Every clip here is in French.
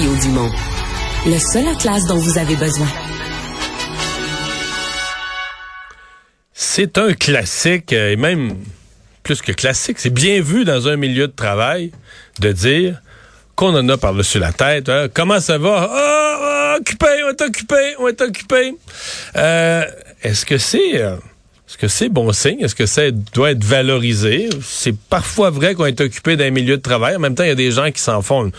Le seul atlas dont vous avez besoin. C'est un classique, euh, et même plus que classique, c'est bien vu dans un milieu de travail de dire qu'on en a par-dessus la tête. Hein. Comment ça va? Ah, occupé, on est occupé, on est occupé. Euh, Est-ce que c'est... Est-ce que c'est bon signe? Est-ce que ça doit être valorisé? C'est parfois vrai qu'on est occupé d'un milieu de travail. En même temps, il y a des gens qui s'en font une,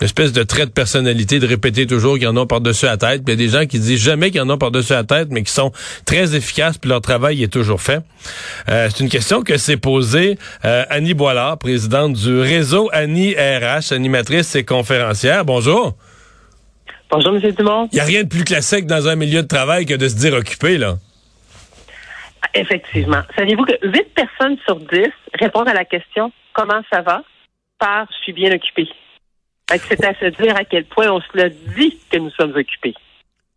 espèce de trait de personnalité de répéter toujours qu'ils en ont par-dessus la tête. Puis il y a des gens qui disent jamais qu'ils en ont par-dessus la tête, mais qui sont très efficaces, puis leur travail est toujours fait. Euh, c'est une question que s'est posée euh, Annie Boilard, présidente du réseau Annie RH, animatrice et conférencière. Bonjour. Bonjour, M. Dumont. Il n'y a rien de plus classique dans un milieu de travail que de se dire occupé, là. Effectivement. Saviez-vous que 8 personnes sur 10 répondent à la question comment ça va? Par je suis bien occupé. C'est à se dire à quel point on se le dit que nous sommes occupés.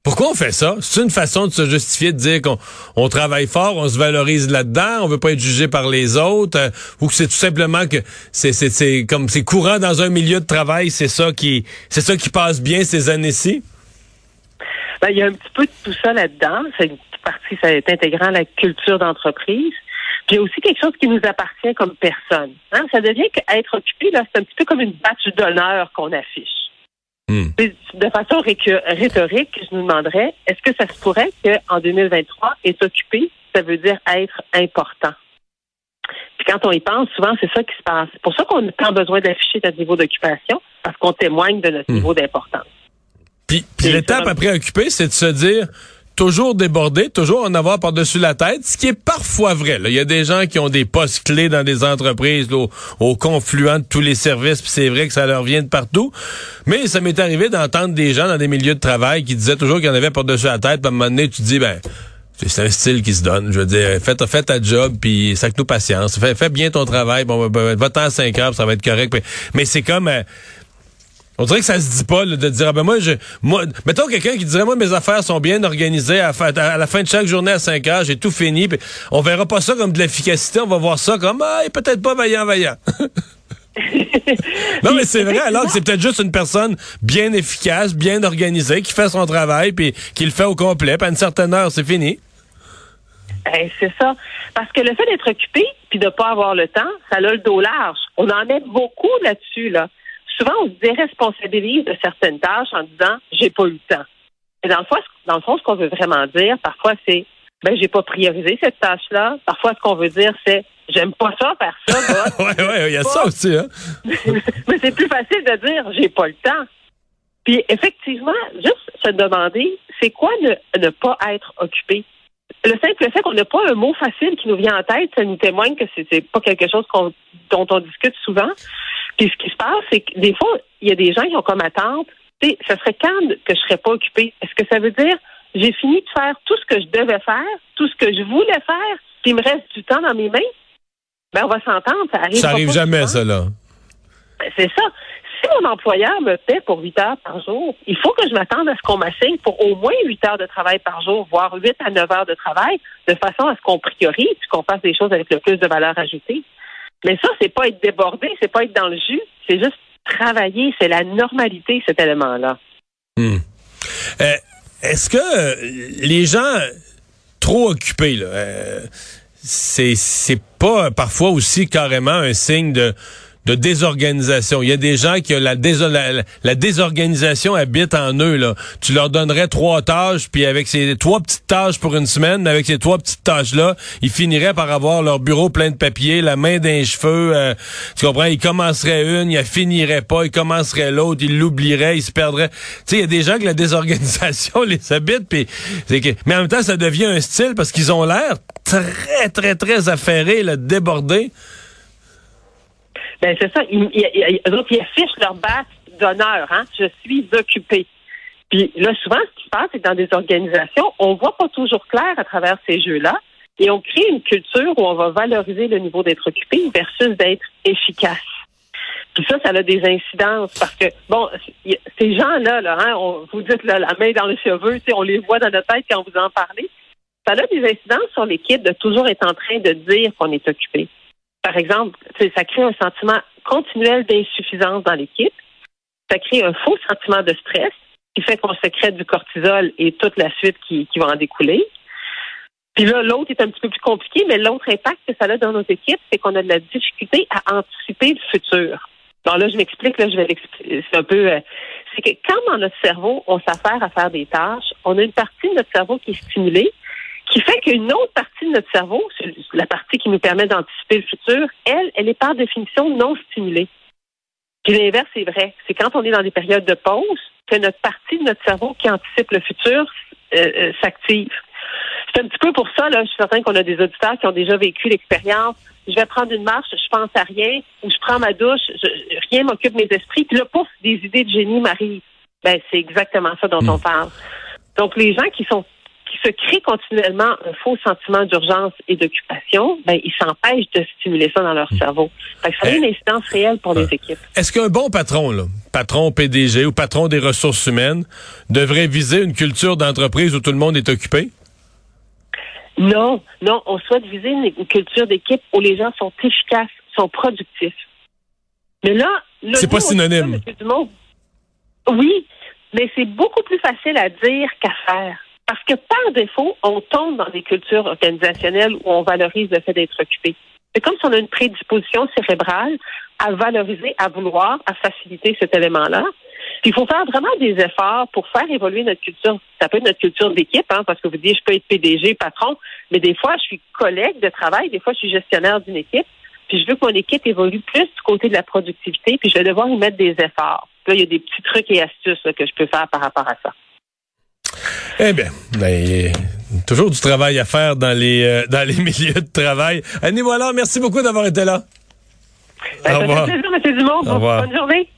Pourquoi on fait ça? C'est une façon de se justifier, de dire qu'on travaille fort, on se valorise là-dedans, on veut pas être jugé par les autres, euh, ou que c'est tout simplement que c'est comme c'est courant dans un milieu de travail, c'est ça qui c'est ça qui passe bien ces années-ci? Ben, il y a un petit peu de tout ça là-dedans. C'est partie, ça est intégrant la culture d'entreprise. Puis il y a aussi quelque chose qui nous appartient comme personne. Hein? Ça devient qu'être occupé, là, c'est un petit peu comme une badge d'honneur qu'on affiche. Hmm. De façon rhétorique, je nous demanderais, est-ce que ça se pourrait qu'en 2023, être occupé, ça veut dire être important? Puis quand on y pense, souvent, c'est ça qui se passe. C'est pour ça qu'on a tant besoin d'afficher notre niveau d'occupation, parce qu'on témoigne de notre hmm. niveau d'importance. Puis, puis l'étape après occupé, c'est de se dire, toujours débordé, toujours en avoir par-dessus la tête, ce qui est parfois vrai. Il y a des gens qui ont des postes clés dans des entreprises au, confluent de tous les services, puis c'est vrai que ça leur vient de partout. Mais ça m'est arrivé d'entendre des gens dans des milieux de travail qui disaient toujours qu'il y en avait par-dessus la tête, puis à un moment donné, tu te dis, ben, c'est un style qui se donne. Je veux dire, fais, fais ta job, puis que nous patience. Fais, fais bien ton travail. Bon, ben, ben va-t'en à 5 heures, ça va être correct. Mais c'est comme... Euh, on dirait que ça se dit pas de dire ah ben moi je moi mettons quelqu'un qui dirait moi mes affaires sont bien organisées à, la fin de chaque journée à 5 heures, j'ai tout fini. Pis on verra pas ça comme de l'efficacité, on va voir ça comme ah peut-être pas vaillant vaillant. non mais c'est vrai alors que c'est peut-être juste une personne bien efficace, bien organisée qui fait son travail puis qui le fait au complet, puis à une certaine heure c'est fini. Eh, c'est ça. Parce que le fait d'être occupé puis de pas avoir le temps, ça a le dos large. On en met beaucoup là-dessus, là souvent, on se déresponsabilise de certaines tâches en disant j'ai pas eu le temps. Et dans le fond, dans le fond, ce qu'on veut vraiment dire, parfois, c'est ben j'ai pas priorisé cette tâche-là. Parfois, ce qu'on veut dire, c'est j'aime pas ça faire ça. Oui, oui, il y a ça aussi. Hein? Mais c'est plus facile de dire j'ai pas le temps. Puis effectivement, juste se demander, c'est quoi ne, ne pas être occupé? Le simple fait qu'on n'a pas un mot facile qui nous vient en tête, ça nous témoigne que c'est pas quelque chose dont on discute souvent. Puis ce qui se passe, c'est que des fois, il y a des gens qui ont comme attente, tu sais, ça serait quand que je serais pas occupée. Est-ce que ça veut dire j'ai fini de faire tout ce que je devais faire, tout ce que je voulais faire, puis il me reste du temps dans mes mains? Ben, on va s'entendre, ça arrive. Ça arrive jamais, ça, là. Ben, c'est ça. Mon employeur me paie pour 8 heures par jour, il faut que je m'attende à ce qu'on m'assigne pour au moins 8 heures de travail par jour, voire 8 à 9 heures de travail, de façon à ce qu'on priorise, qu'on fasse des choses avec le plus de valeur ajoutée. Mais ça, c'est pas être débordé, c'est pas être dans le jus, c'est juste travailler, c'est la normalité, cet élément-là. Hmm. Euh, est-ce que euh, les gens trop occupés, euh, c'est pas parfois aussi carrément un signe de de désorganisation. Il y a des gens qui la, désorganisation habite en eux. Là. Tu leur donnerais trois tâches, puis avec ces trois petites tâches pour une semaine, avec ces trois petites tâches-là, ils finiraient par avoir leur bureau plein de papier, la main d'un cheveu. Euh, tu comprends? Ils commenceraient une, ils finiraient pas, ils commenceraient l'autre, ils l'oublieraient, ils se perdraient. Tu sais, il y a des gens que la désorganisation les habite, puis que... mais en même temps, ça devient un style parce qu'ils ont l'air très, très, très affairés, là, débordés. Ben c'est ça. Ils, ils, affichent leur base d'honneur. Hein? Je suis occupé. Puis là, souvent, ce qui se passe, c'est que dans des organisations, on voit pas toujours clair à travers ces jeux-là. Et on crée une culture où on va valoriser le niveau d'être occupé versus d'être efficace. Puis ça, ça a des incidences parce que, bon, ces gens-là, là, hein, on, vous dites la main dans le cheveu, on les voit dans notre tête quand vous en parlez. Ça a des incidences sur l'équipe de toujours être en train de dire qu'on est occupé par exemple, ça crée un sentiment continuel d'insuffisance dans l'équipe. Ça crée un faux sentiment de stress qui fait qu'on sécrète du cortisol et toute la suite qui, qui va en découler. Puis là, l'autre est un petit peu plus compliqué, mais l'autre impact que ça a dans nos équipes, c'est qu'on a de la difficulté à anticiper le futur. Donc là, je m'explique, là, je vais l'expliquer. C'est un peu, euh, c'est que quand dans notre cerveau, on s'affaire à faire des tâches, on a une partie de notre cerveau qui est stimulée, qui fait qu'une autre partie de notre cerveau, la partie qui nous permet d'anticiper le futur, elle, elle est par définition non stimulée. Puis l'inverse est vrai. C'est quand on est dans des périodes de pause que notre partie de notre cerveau qui anticipe le futur euh, euh, s'active. C'est un petit peu pour ça, là, je suis certain qu'on a des auditeurs qui ont déjà vécu l'expérience. Je vais prendre une marche, je pense à rien, ou je prends ma douche, rien m'occupe mes esprits, puis là, pouf, des idées de génie m'arrivent. Ben, c'est exactement ça dont on hmm. parle. Donc, les gens qui sont se créent continuellement un faux sentiment d'urgence et d'occupation, ben, ils s'empêchent de stimuler ça dans leur cerveau. Fait que ça a une eh. incidence réelle pour les équipes. Est-ce qu'un bon patron, là, patron PDG ou patron des ressources humaines, devrait viser une culture d'entreprise où tout le monde est occupé? Non, non, on souhaite viser une, culture d'équipe où les gens sont efficaces, sont productifs. Mais là, c'est pas synonyme. Oui, mais c'est beaucoup plus facile à dire qu'à faire. Parce que par défaut, on tombe dans des cultures organisationnelles où on valorise le fait d'être occupé. C'est comme si on a une prédisposition cérébrale à valoriser, à vouloir, à faciliter cet élément-là. Puis il faut faire vraiment des efforts pour faire évoluer notre culture. Ça peut être notre culture d'équipe, hein, parce que vous dites, je peux être PDG, patron, mais des fois, je suis collègue de travail, des fois, je suis gestionnaire d'une équipe, puis je veux que mon équipe évolue plus du côté de la productivité, puis je vais devoir y mettre des efforts. Là, il y a des petits trucs et astuces que je peux faire par rapport à ça. Eh bien, ben, toujours du travail à faire dans les euh, dans les milieux de travail. Annie voilà, merci beaucoup d'avoir été là. Ben, Au revoir. Plaisir, M. Dumont. Bonne journée.